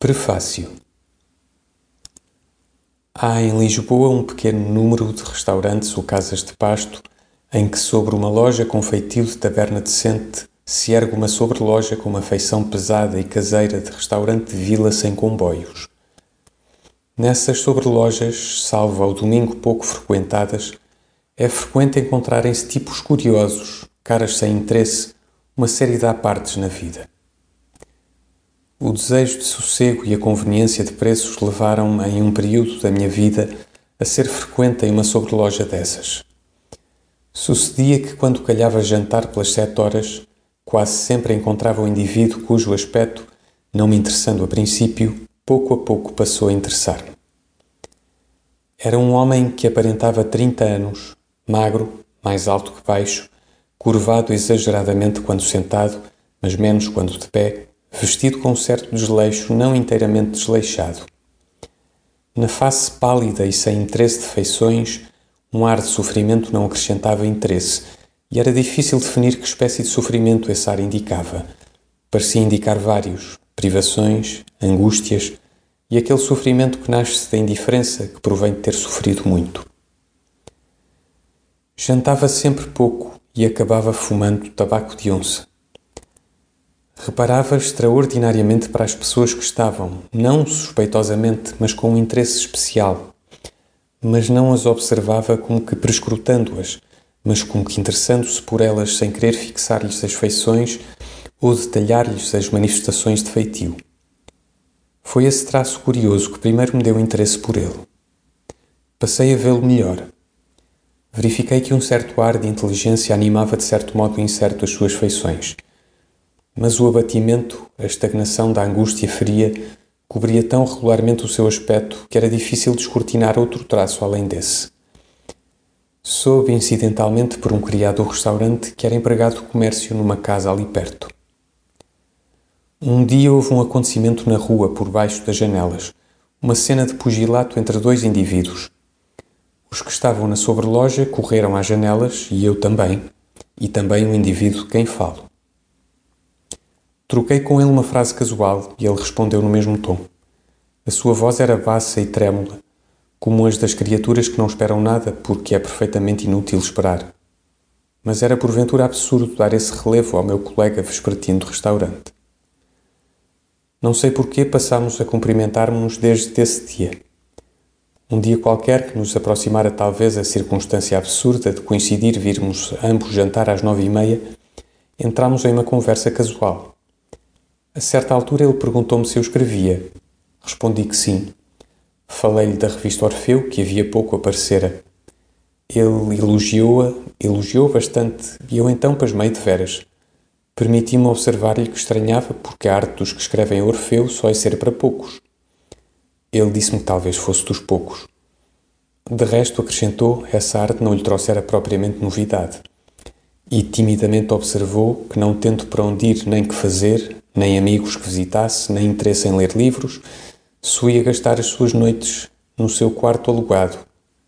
Prefácio Há em Lisboa um pequeno número de restaurantes ou casas de pasto em que sobre uma loja com feitio de taberna decente se ergue uma sobreloja com uma feição pesada e caseira de restaurante de vila sem comboios. Nessas sobrelojas, salvo ao domingo pouco frequentadas, é frequente encontrarem-se tipos curiosos, caras sem interesse, uma série de apartes na vida. O desejo de sossego e a conveniência de preços levaram-me, em um período da minha vida, a ser frequente em uma sobreloja dessas. Sucedia que, quando calhava jantar pelas sete horas, quase sempre encontrava um indivíduo cujo aspecto, não me interessando a princípio, pouco a pouco passou a interessar-me. Era um homem que aparentava trinta anos, magro, mais alto que baixo, curvado exageradamente quando sentado, mas menos quando de pé, vestido com certo desleixo não inteiramente desleixado. Na face pálida e sem interesse de feições, um ar de sofrimento não acrescentava interesse, e era difícil definir que espécie de sofrimento esse ar indicava. Parecia indicar vários: privações, angústias e aquele sofrimento que nasce da indiferença que provém de ter sofrido muito. Jantava sempre pouco e acabava fumando tabaco de onça. Reparava extraordinariamente para as pessoas que estavam, não suspeitosamente, mas com um interesse especial. Mas não as observava como que prescrutando-as, mas como que interessando-se por elas sem querer fixar-lhes as feições ou detalhar-lhes as manifestações de feitio. Foi esse traço curioso que primeiro me deu interesse por ele. Passei a vê-lo melhor. Verifiquei que um certo ar de inteligência animava de certo modo incerto as suas feições mas o abatimento, a estagnação da angústia fria, cobria tão regularmente o seu aspecto que era difícil descortinar outro traço além desse. Soube incidentalmente por um criado do restaurante que era empregado de comércio numa casa ali perto. Um dia houve um acontecimento na rua, por baixo das janelas, uma cena de pugilato entre dois indivíduos. Os que estavam na sobreloja correram às janelas, e eu também, e também o indivíduo de quem falo. Troquei com ele uma frase casual e ele respondeu no mesmo tom. A sua voz era baixa e trêmula, como as das criaturas que não esperam nada porque é perfeitamente inútil esperar. Mas era porventura absurdo dar esse relevo ao meu colega vespertino de restaurante. Não sei porquê passámos a cumprimentar-nos desde esse dia. Um dia qualquer que nos aproximara talvez a circunstância absurda de coincidir virmos ambos jantar às nove e meia, entramos em uma conversa casual a certa altura ele perguntou-me se eu escrevia. Respondi que sim. Falei-lhe da revista Orfeu, que havia pouco aparecera. Ele elogiou-a, elogiou bastante, e eu então pasmei de veras. Permiti-me observar-lhe que estranhava, porque a arte dos que escrevem Orfeu só é ser para poucos. Ele disse-me que talvez fosse dos poucos. De resto, acrescentou, essa arte não lhe trouxera propriamente novidade. E timidamente observou que, não tendo para onde ir nem que fazer, nem amigos que visitasse, nem interesse em ler livros, só ia gastar as suas noites no seu quarto alugado,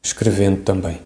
escrevendo também.